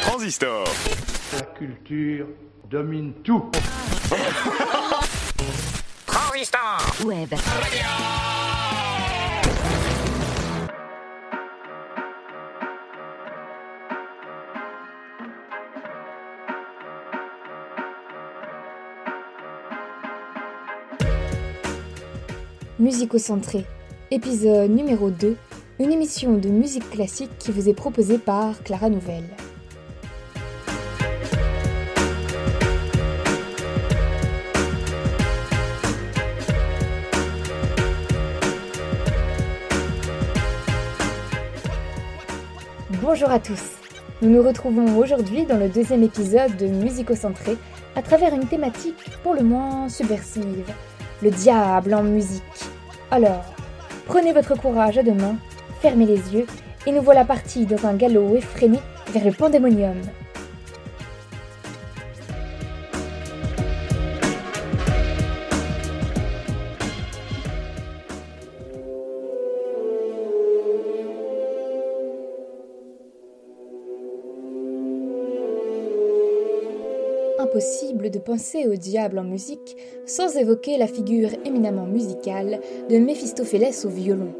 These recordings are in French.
Transistor. La culture domine tout. Transistor Web. Musicocentré, épisode numéro 2, une émission de musique classique qui vous est proposée par Clara Nouvelle. Bonjour à tous. Nous nous retrouvons aujourd'hui dans le deuxième épisode de Musicocentré à travers une thématique pour le moins subversive, le diable en musique. Alors, prenez votre courage à deux mains, fermez les yeux et nous voilà partis dans un galop effréné vers le pandémonium. De penser au diable en musique sans évoquer la figure éminemment musicale de Méphistophélès au violon.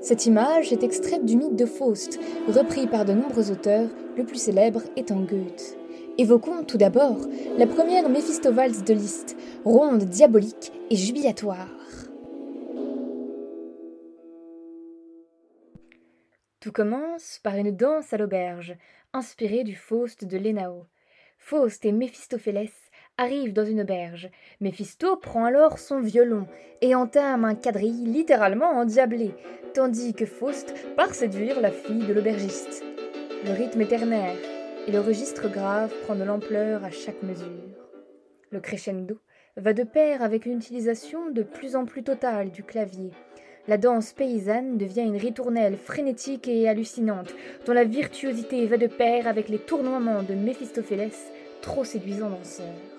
Cette image est extraite du mythe de Faust, repris par de nombreux auteurs, le plus célèbre étant Goethe. Évoquons tout d'abord la première Méphistovalse de Liszt, ronde, diabolique et jubilatoire. Tout commence par une danse à l'auberge, inspirée du Faust de Lénao. Faust et Méphistophélès arrivent dans une auberge. Méphisto prend alors son violon et entame un quadrille littéralement endiablé, tandis que Faust part séduire la fille de l'aubergiste. Le rythme est ternaire et le registre grave prend de l'ampleur à chaque mesure. Le crescendo va de pair avec une utilisation de plus en plus totale du clavier. La danse paysanne devient une ritournelle frénétique et hallucinante, dont la virtuosité va de pair avec les tournoiements de Méphistophélès, trop séduisant danseur.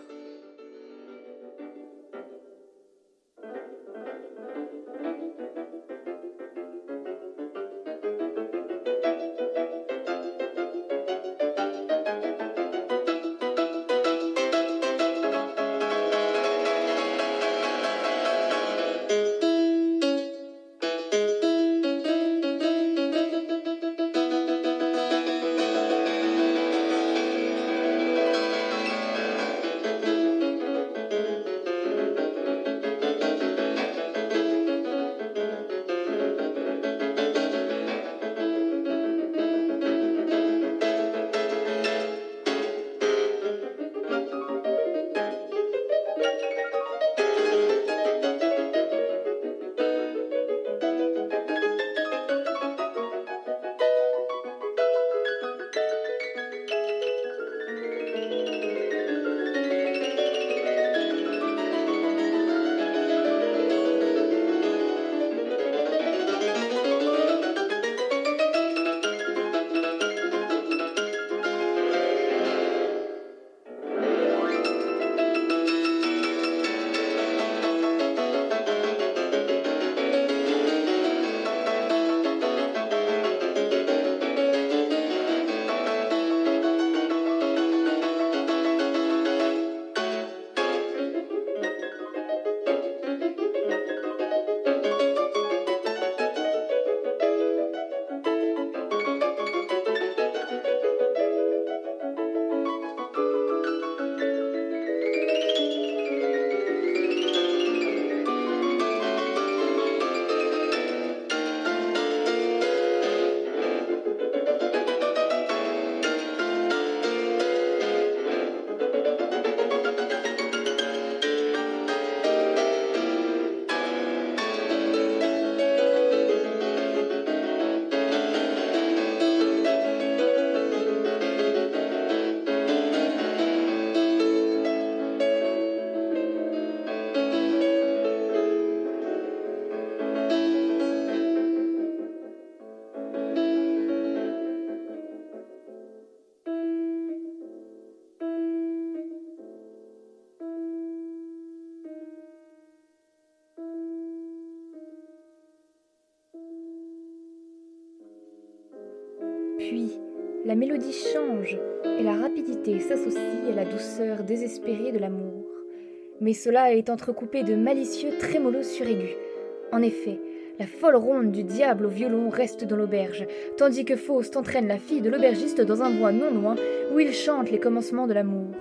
Mélodie change et la rapidité s'associe à la douceur désespérée de l'amour. Mais cela est entrecoupé de malicieux trémolos suraigus. En effet, la folle ronde du diable au violon reste dans l'auberge, tandis que Faust entraîne la fille de l'aubergiste dans un bois non loin où il chante les commencements de l'amour.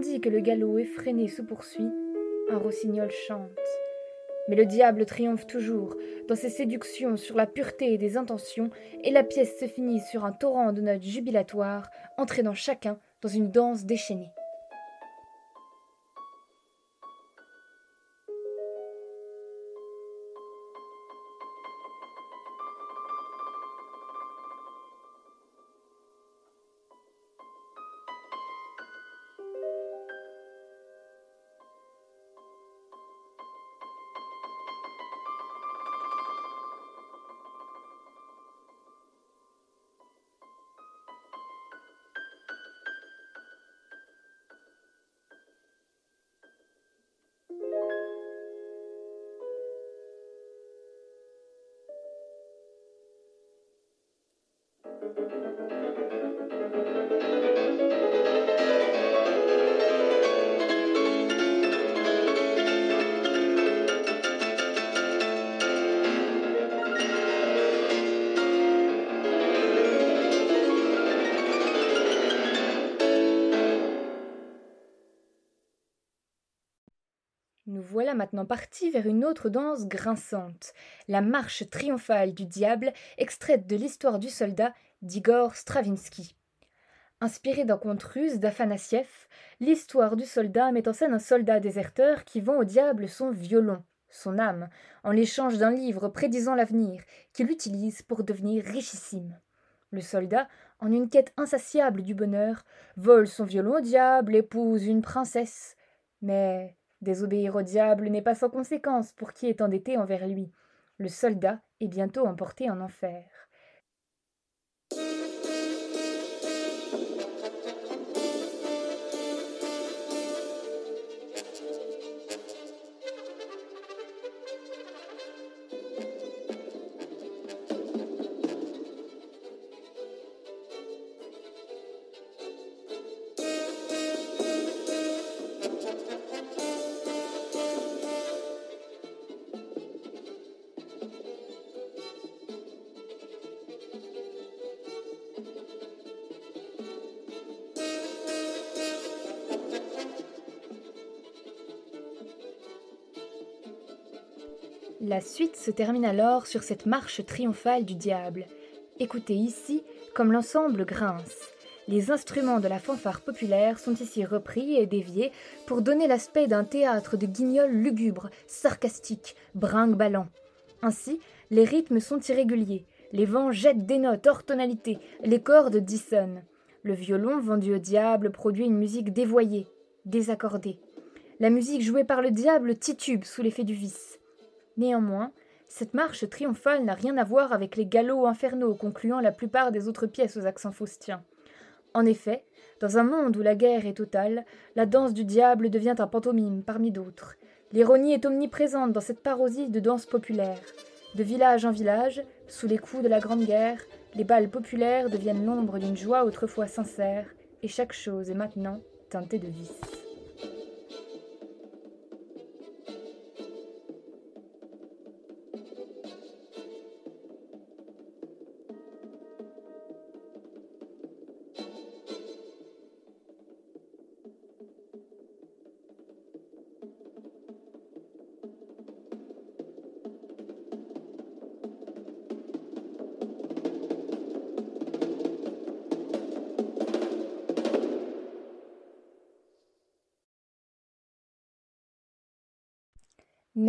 Tandis que le galop effréné se poursuit, un rossignol chante. Mais le diable triomphe toujours dans ses séductions sur la pureté des intentions, et la pièce se finit sur un torrent de notes jubilatoires, entraînant chacun dans une danse déchaînée. Nous voilà maintenant partis vers une autre danse grinçante, la marche triomphale du diable, extraite de l'histoire du soldat d'Igor Stravinsky. Inspirée d'un conte russe d'Afanassiev, l'histoire du soldat met en scène un soldat déserteur qui vend au diable son violon, son âme, en l'échange d'un livre prédisant l'avenir, qu'il utilise pour devenir richissime. Le soldat, en une quête insatiable du bonheur, vole son violon au diable, épouse une princesse. Mais Désobéir au diable n'est pas sans conséquence pour qui est endetté envers lui. Le soldat est bientôt emporté en enfer. La suite se termine alors sur cette marche triomphale du diable. Écoutez ici comme l'ensemble grince. Les instruments de la fanfare populaire sont ici repris et déviés pour donner l'aspect d'un théâtre de guignols lugubres, sarcastiques, brinque-ballants. Ainsi, les rythmes sont irréguliers, les vents jettent des notes hors tonalité, les cordes dissonnent. Le violon vendu au diable produit une musique dévoyée, désaccordée. La musique jouée par le diable titube sous l'effet du vice. Néanmoins, cette marche triomphale n'a rien à voir avec les galops infernaux concluant la plupart des autres pièces aux accents faustiens. En effet, dans un monde où la guerre est totale, la danse du diable devient un pantomime parmi d'autres. L'ironie est omniprésente dans cette parodie de danse populaire. De village en village, sous les coups de la Grande Guerre, les balles populaires deviennent l'ombre d'une joie autrefois sincère, et chaque chose est maintenant teintée de vice.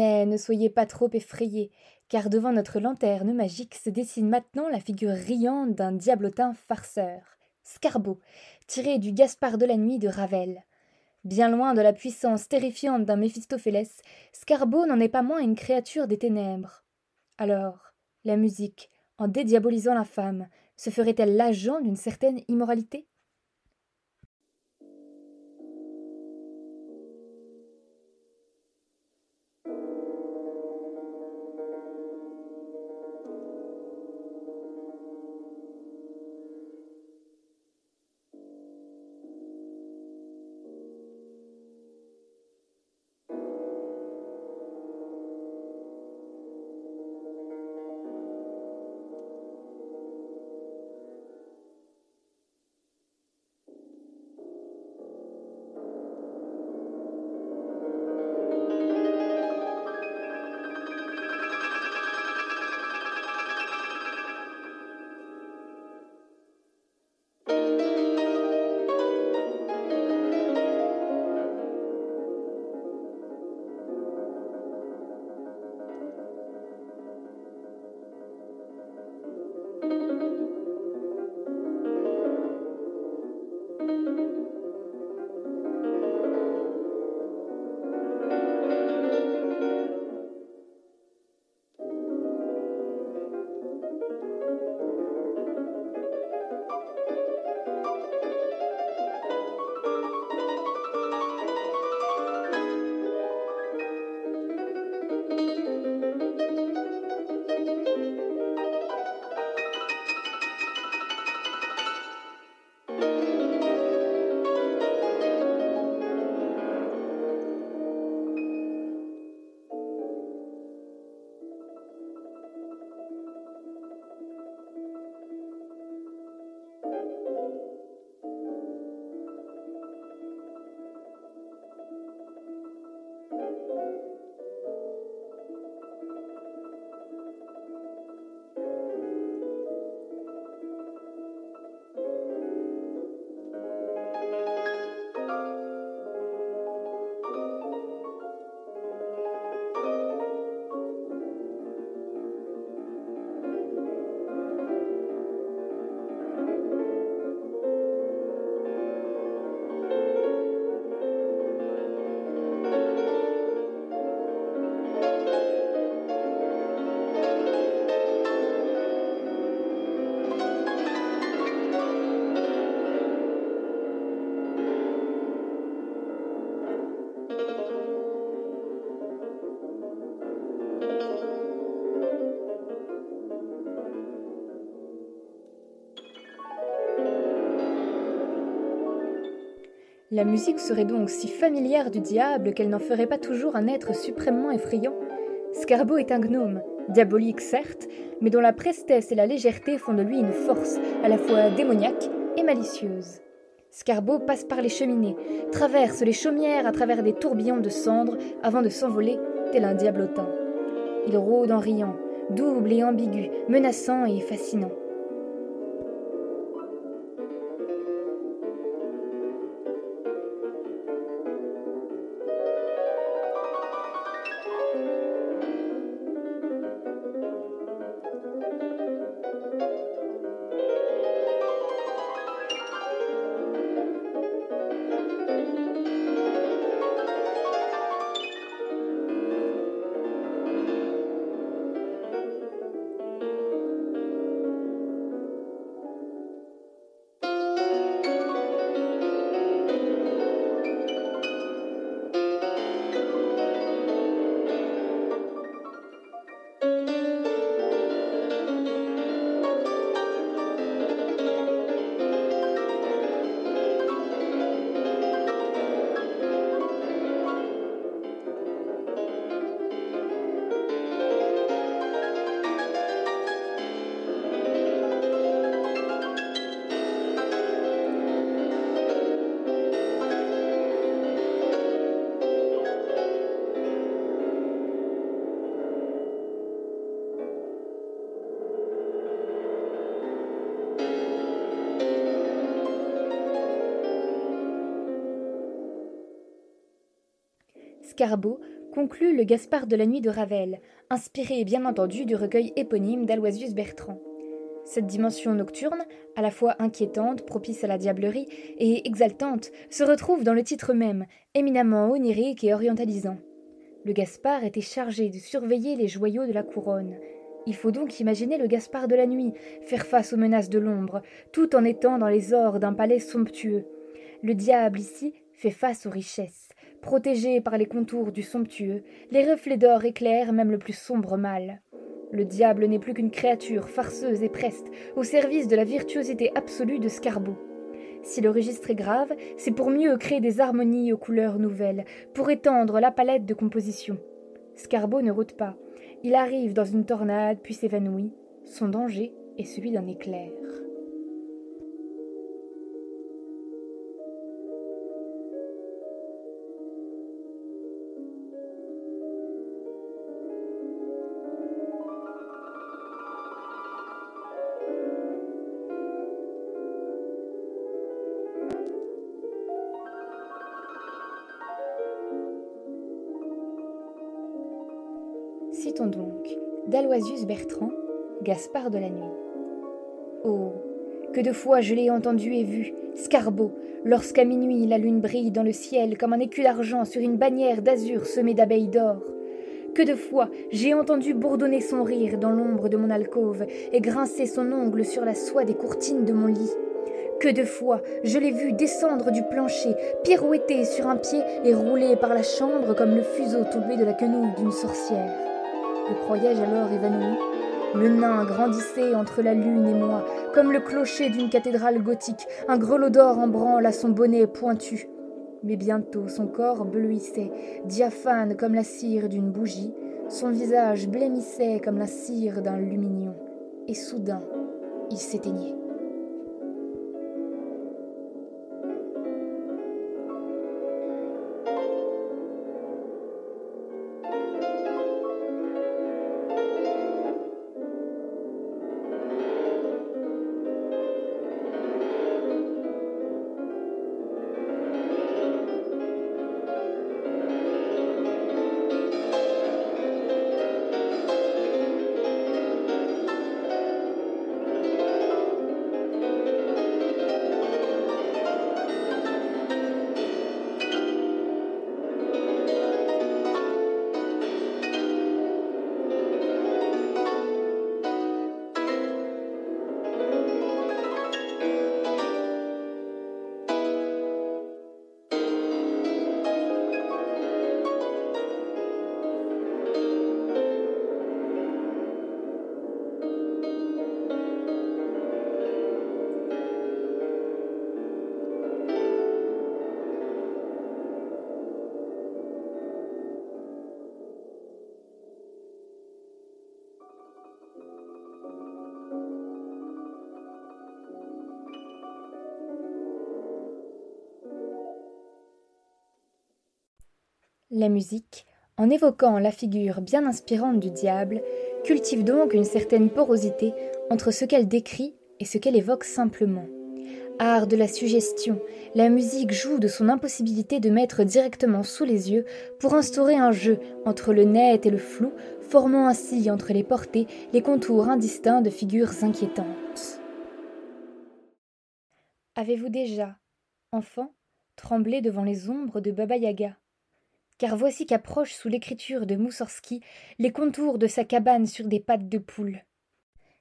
Mais ne soyez pas trop effrayés, car devant notre lanterne magique se dessine maintenant la figure riante d'un diablotin farceur, Scarbeau, tiré du Gaspard de la nuit de Ravel. Bien loin de la puissance terrifiante d'un Méphistophélès, Scarbeau n'en est pas moins une créature des ténèbres. Alors, la musique, en dédiabolisant la femme, se ferait-elle l'agent d'une certaine immoralité? La musique serait donc si familière du diable qu'elle n'en ferait pas toujours un être suprêmement effrayant. Scarbo est un gnome, diabolique certes, mais dont la prestesse et la légèreté font de lui une force à la fois démoniaque et malicieuse. Scarbo passe par les cheminées, traverse les chaumières à travers des tourbillons de cendres avant de s'envoler tel un diablotin. Il rôde en riant, double et ambigu, menaçant et fascinant. Conclut le Gaspard de la nuit de Ravel, inspiré bien entendu du recueil éponyme d'Aloisius Bertrand. Cette dimension nocturne, à la fois inquiétante, propice à la diablerie, et exaltante, se retrouve dans le titre même, éminemment onirique et orientalisant. Le Gaspard était chargé de surveiller les joyaux de la couronne. Il faut donc imaginer le Gaspard de la nuit, faire face aux menaces de l'ombre, tout en étant dans les ors d'un palais somptueux. Le diable ici fait face aux richesses. Protégé par les contours du somptueux, les reflets d'or éclairent même le plus sombre mal. Le diable n'est plus qu'une créature farceuse et preste, au service de la virtuosité absolue de Scarbo. Si le registre est grave, c'est pour mieux créer des harmonies aux couleurs nouvelles, pour étendre la palette de composition. Scarbo ne rôde pas. Il arrive dans une tornade puis s'évanouit. Son danger est celui d'un éclair. d'Aloisius Bertrand, Gaspard de la nuit. Oh, que de fois je l'ai entendu et vu, Scarbo, lorsqu'à minuit la lune brille dans le ciel comme un écu d'argent sur une bannière d'azur semée d'abeilles d'or. Que de fois j'ai entendu bourdonner son rire dans l'ombre de mon alcôve et grincer son ongle sur la soie des courtines de mon lit. Que de fois je l'ai vu descendre du plancher, pirouetter sur un pied et rouler par la chambre comme le fuseau tombé de la quenouille d'une sorcière. Le croyais-je alors évanoui Le nain grandissait entre la lune et moi, comme le clocher d'une cathédrale gothique, un grelot d'or en branle à son bonnet pointu. Mais bientôt son corps bleuissait, diaphane comme la cire d'une bougie, son visage blêmissait comme la cire d'un lumignon, et soudain il s'éteignait. La musique, en évoquant la figure bien inspirante du diable, cultive donc une certaine porosité entre ce qu'elle décrit et ce qu'elle évoque simplement. Art de la suggestion, la musique joue de son impossibilité de mettre directement sous les yeux pour instaurer un jeu entre le net et le flou, formant ainsi entre les portées les contours indistincts de figures inquiétantes. Avez-vous déjà, enfant, tremblé devant les ombres de Baba Yaga? Car voici qu'approchent sous l'écriture de Moussorski les contours de sa cabane sur des pattes de poule.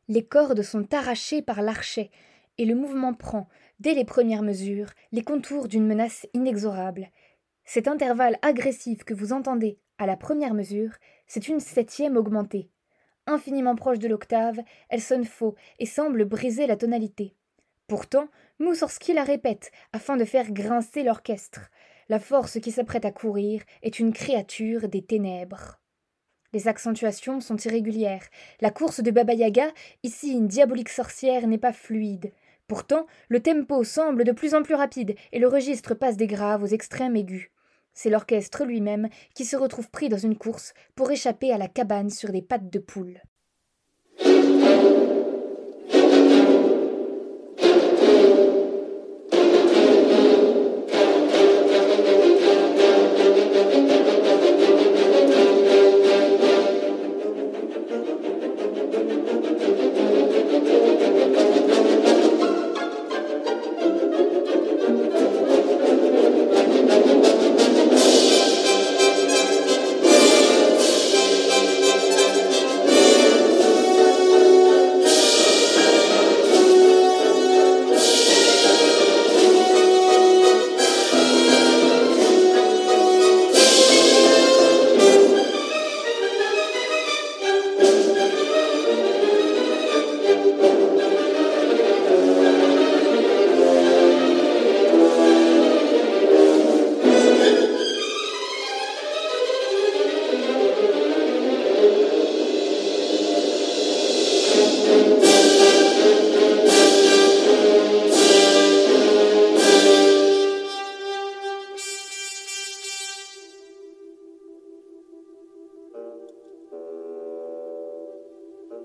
Les cordes sont arrachées par l'archet, et le mouvement prend, dès les premières mesures, les contours d'une menace inexorable. Cet intervalle agressif que vous entendez à la première mesure, c'est une septième augmentée. Infiniment proche de l'octave, elle sonne faux et semble briser la tonalité. Pourtant, Moussorski la répète, afin de faire grincer l'orchestre. La force qui s'apprête à courir est une créature des ténèbres. Les accentuations sont irrégulières. La course de Baba Yaga, ici une diabolique sorcière, n'est pas fluide. Pourtant, le tempo semble de plus en plus rapide et le registre passe des graves aux extrêmes aigus. C'est l'orchestre lui-même qui se retrouve pris dans une course pour échapper à la cabane sur des pattes de poule.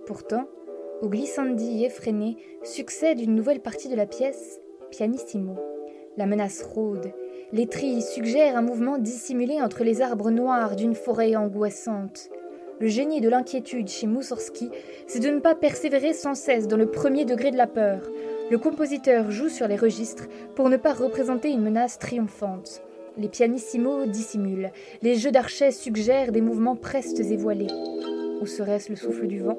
Pourtant, au glissandi effréné succède une nouvelle partie de la pièce, pianissimo. La menace rôde. Les trilles suggèrent un mouvement dissimulé entre les arbres noirs d'une forêt angoissante. Le génie de l'inquiétude chez Moussorski, c'est de ne pas persévérer sans cesse dans le premier degré de la peur. Le compositeur joue sur les registres pour ne pas représenter une menace triomphante. Les pianissimos dissimulent, les jeux d'archet suggèrent des mouvements prestes et voilés. Ou serait-ce le souffle du vent?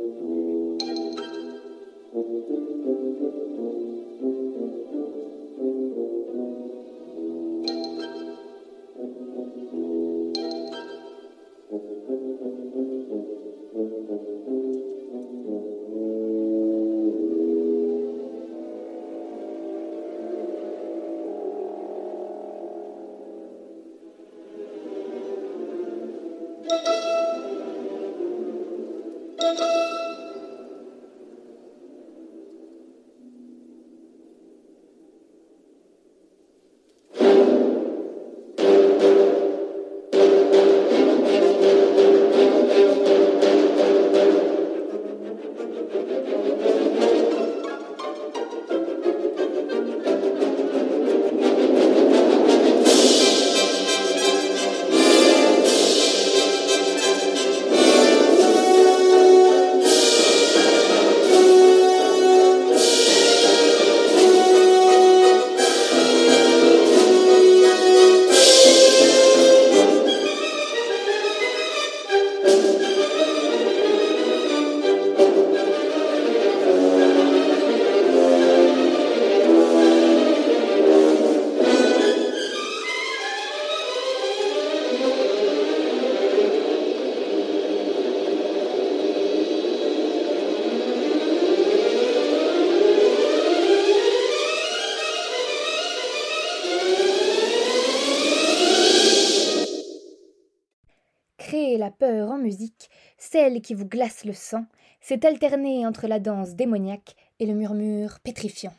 Qui vous glace le sang, c'est alterner entre la danse démoniaque et le murmure pétrifiant.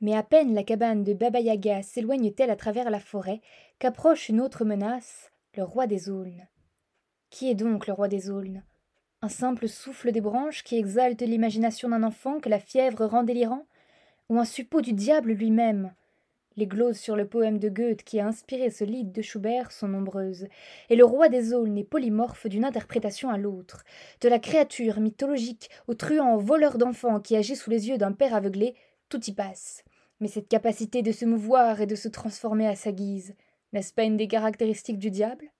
Mais à peine la cabane de Baba Yaga s'éloigne-t-elle à travers la forêt qu'approche une autre menace, le roi des aulnes. Qui est donc le roi des aulnes? Un simple souffle des branches qui exalte l'imagination d'un enfant que la fièvre rend délirant? Ou un suppôt du diable lui-même les gloses sur le poème de Goethe qui a inspiré ce livre de Schubert sont nombreuses, et le roi des aulnes est polymorphe d'une interprétation à l'autre. De la créature mythologique au truand voleur d'enfants qui agit sous les yeux d'un père aveuglé, tout y passe. Mais cette capacité de se mouvoir et de se transformer à sa guise, n'est-ce pas une des caractéristiques du diable?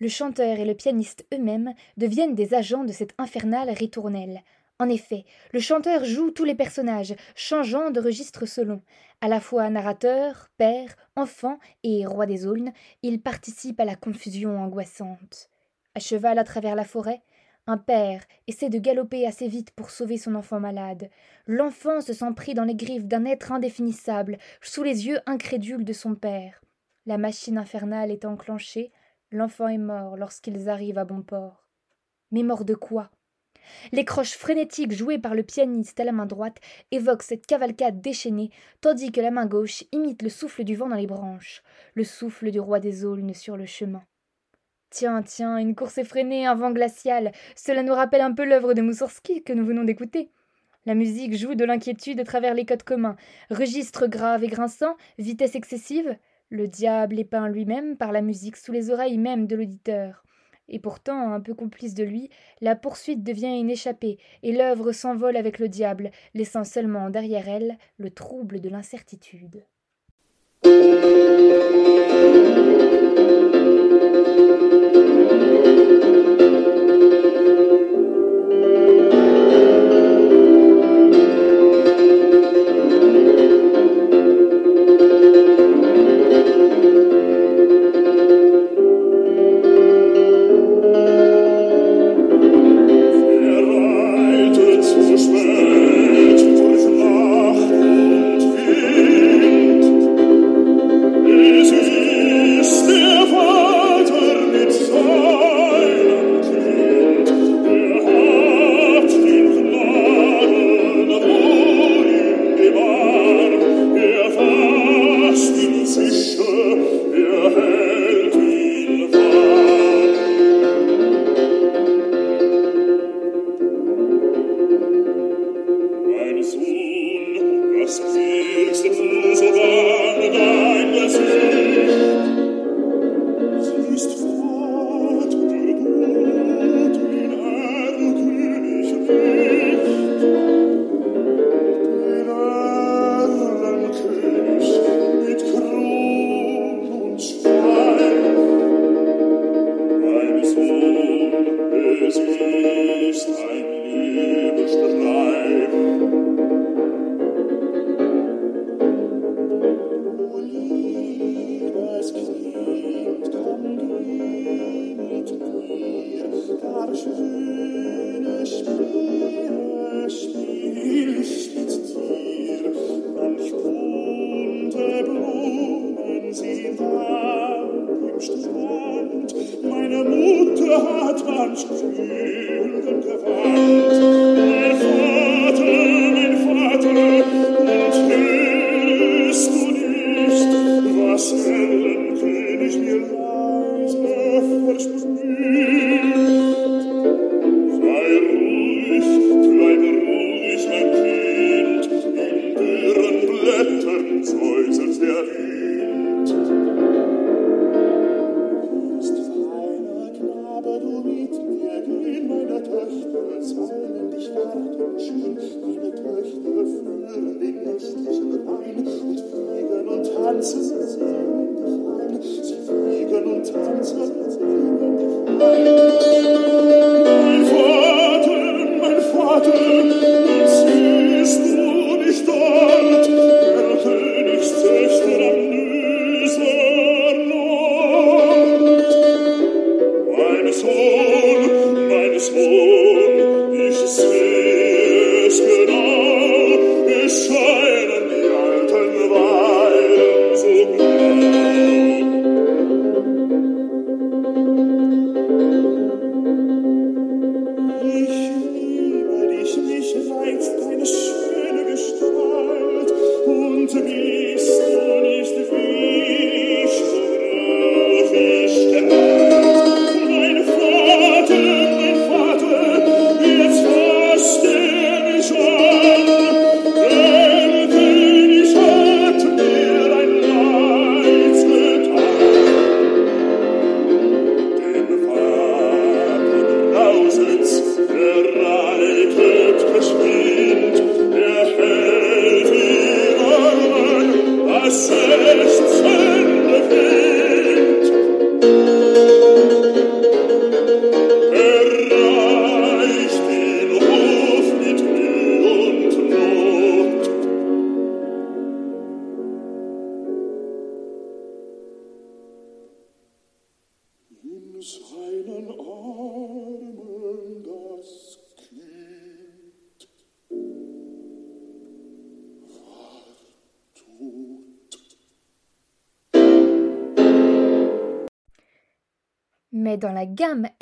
Le chanteur et le pianiste eux-mêmes deviennent des agents de cette infernale ritournelle, en effet, le chanteur joue tous les personnages, changeant de registre selon. À la fois narrateur, père, enfant et roi des aulnes, il participe à la confusion angoissante. À cheval à travers la forêt, un père essaie de galoper assez vite pour sauver son enfant malade. L'enfant se sent pris dans les griffes d'un être indéfinissable, sous les yeux incrédules de son père. La machine infernale est enclenchée, l'enfant est mort lorsqu'ils arrivent à bon port. Mais mort de quoi? Les croches frénétiques jouées par le pianiste à la main droite évoquent cette cavalcade déchaînée, tandis que la main gauche imite le souffle du vent dans les branches, le souffle du roi des aulnes sur le chemin. Tiens, tiens, une course effrénée, un vent glacial, cela nous rappelle un peu l'œuvre de Moussorski que nous venons d'écouter. La musique joue de l'inquiétude à travers les codes communs, registre grave et grinçant, vitesse excessive. Le diable est peint lui-même par la musique sous les oreilles même de l'auditeur. Et pourtant, un peu complice de lui, la poursuite devient une échappée, et l'œuvre s'envole avec le diable, laissant seulement derrière elle le trouble de l'incertitude. Strand, im Strand. Meine Mutter hat manch kühlen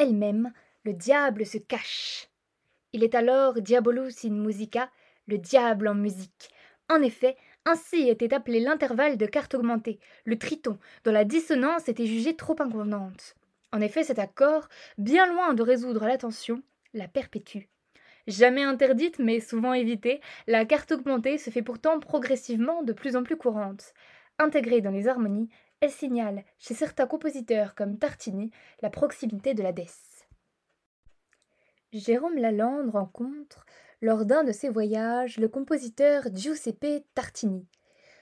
elle-même, le diable se cache. Il est alors Diabolus in musica, le diable en musique. En effet, ainsi était appelé l'intervalle de quarte augmentée, le triton, dont la dissonance était jugée trop inconvenante. En effet, cet accord, bien loin de résoudre la tension, la perpétue. Jamais interdite, mais souvent évitée, la quarte augmentée se fait pourtant progressivement de plus en plus courante. Intégrée dans les harmonies, elle signale, chez certains compositeurs comme Tartini, la proximité de la Desse. Jérôme Lalande rencontre, lors d'un de ses voyages, le compositeur Giuseppe Tartini.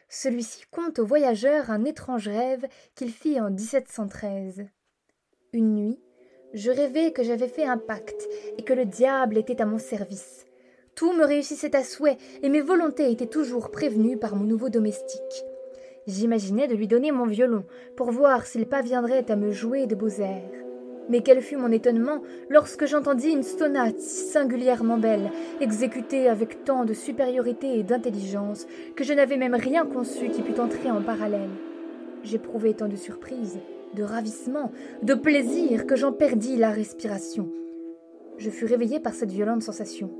Celui-ci conte au voyageur un étrange rêve qu'il fit en 1713. Une nuit, je rêvais que j'avais fait un pacte et que le diable était à mon service. Tout me réussissait à souhait et mes volontés étaient toujours prévenues par mon nouveau domestique. J'imaginais de lui donner mon violon pour voir s'il parviendrait à me jouer de beaux airs. Mais quel fut mon étonnement lorsque j'entendis une sonate si singulièrement belle, exécutée avec tant de supériorité et d'intelligence, que je n'avais même rien conçu qui pût entrer en parallèle. J'éprouvais tant de surprise, de ravissement, de plaisir que j'en perdis la respiration. Je fus réveillé par cette violente sensation.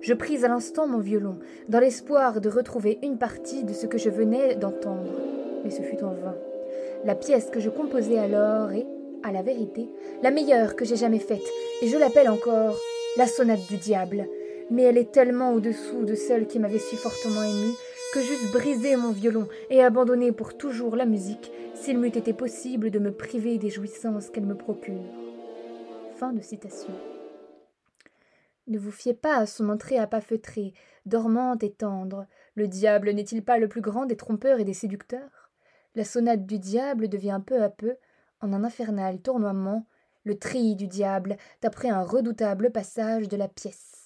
Je pris à l'instant mon violon, dans l'espoir de retrouver une partie de ce que je venais d'entendre. Mais ce fut en vain. La pièce que je composai alors est, à la vérité, la meilleure que j'ai jamais faite, et je l'appelle encore la sonate du diable. Mais elle est tellement au-dessous de celle qui m'avait si fortement émue que j'eusse brisé mon violon et abandonné pour toujours la musique s'il m'eût été possible de me priver des jouissances qu'elle me procure. Fin de citation. Ne vous fiez pas à son entrée à pas feutrée, dormante et tendre. Le diable n'est-il pas le plus grand des trompeurs et des séducteurs? La sonate du diable devient peu à peu, en un infernal tournoiement, le tri du diable, d'après un redoutable passage de la pièce.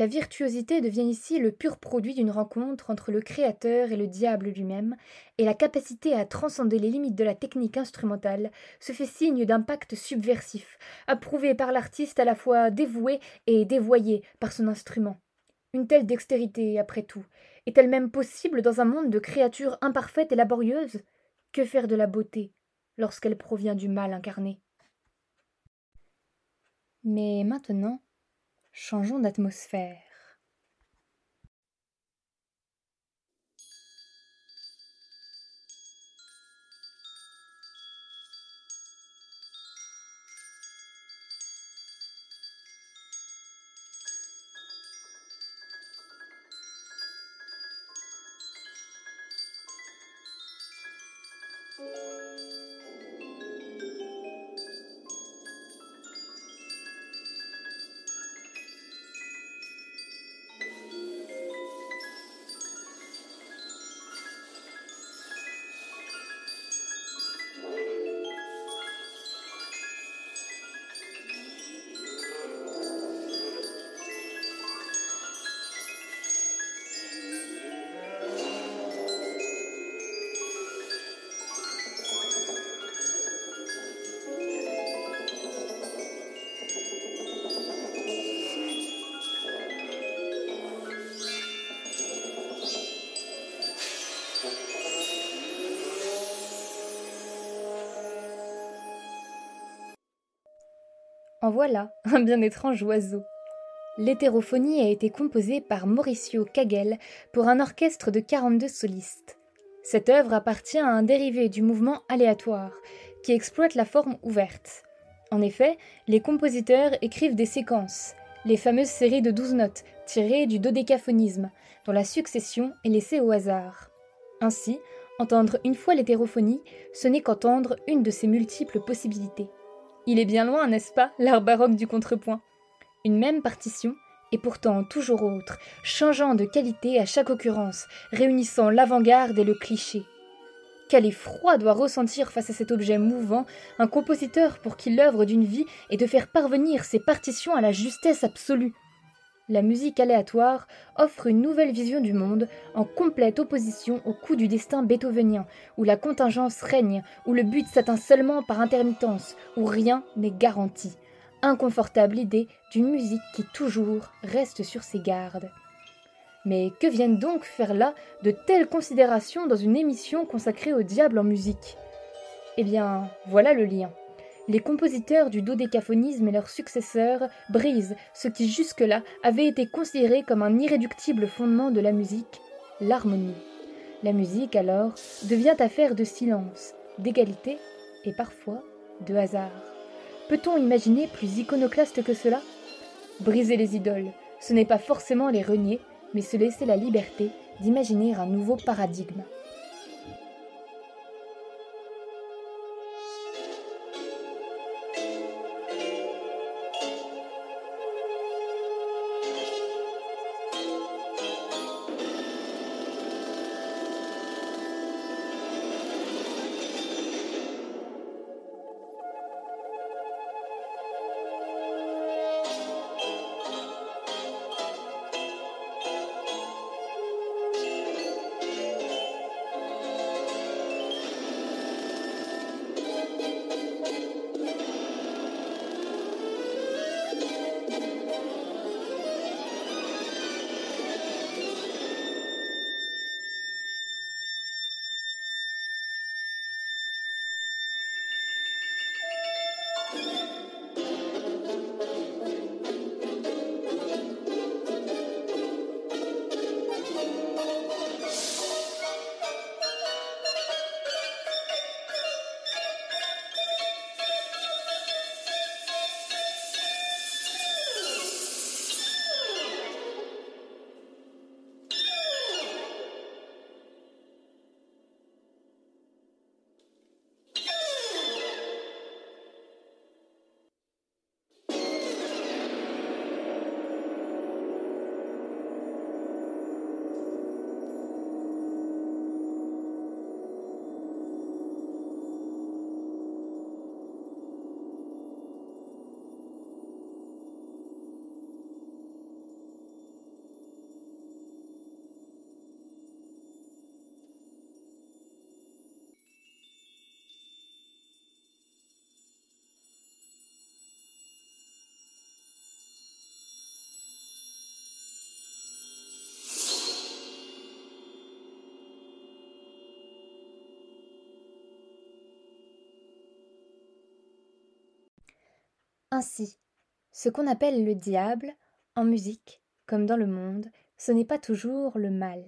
La virtuosité devient ici le pur produit d'une rencontre entre le créateur et le diable lui-même, et la capacité à transcender les limites de la technique instrumentale se fait signe d'un pacte subversif, approuvé par l'artiste à la fois dévoué et dévoyé par son instrument. Une telle dextérité, après tout, est-elle même possible dans un monde de créatures imparfaites et laborieuses? Que faire de la beauté lorsqu'elle provient du mal incarné? Mais maintenant, Changeons d'atmosphère. Voilà un bien étrange oiseau. L'hétérophonie a été composée par Mauricio Kagel pour un orchestre de 42 solistes. Cette œuvre appartient à un dérivé du mouvement aléatoire, qui exploite la forme ouverte. En effet, les compositeurs écrivent des séquences, les fameuses séries de douze notes tirées du dodécaphonisme, dont la succession est laissée au hasard. Ainsi, entendre une fois l'hétérophonie, ce n'est qu'entendre une de ses multiples possibilités. Il est bien loin, n'est-ce pas, l'art baroque du contrepoint? Une même partition, et pourtant toujours autre, changeant de qualité à chaque occurrence, réunissant l'avant-garde et le cliché. Quel effroi doit ressentir face à cet objet mouvant un compositeur pour qui l'œuvre d'une vie est de faire parvenir ses partitions à la justesse absolue la musique aléatoire offre une nouvelle vision du monde, en complète opposition au coup du destin beethovenien, où la contingence règne, où le but s'atteint seulement par intermittence, où rien n'est garanti. Inconfortable idée d'une musique qui toujours reste sur ses gardes. Mais que viennent donc faire là de telles considérations dans une émission consacrée au diable en musique? Eh bien, voilà le lien les compositeurs du dodécaphonisme et leurs successeurs brisent ce qui jusque-là avait été considéré comme un irréductible fondement de la musique, l'harmonie. La musique, alors, devient affaire de silence, d'égalité et parfois de hasard. Peut-on imaginer plus iconoclaste que cela? Briser les idoles, ce n'est pas forcément les renier, mais se laisser la liberté d'imaginer un nouveau paradigme. Ainsi, ce qu'on appelle le diable, en musique, comme dans le monde, ce n'est pas toujours le mal.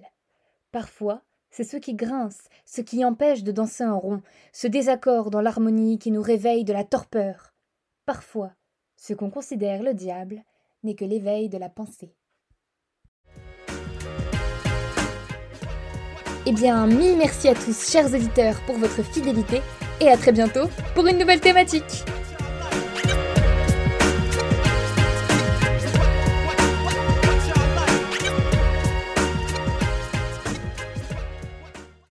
Parfois, c'est ce qui grince, ce qui empêche de danser en rond, ce désaccord dans l'harmonie qui nous réveille de la torpeur. Parfois, ce qu'on considère le diable n'est que l'éveil de la pensée. Eh bien, mille merci à tous, chers auditeurs, pour votre fidélité, et à très bientôt pour une nouvelle thématique.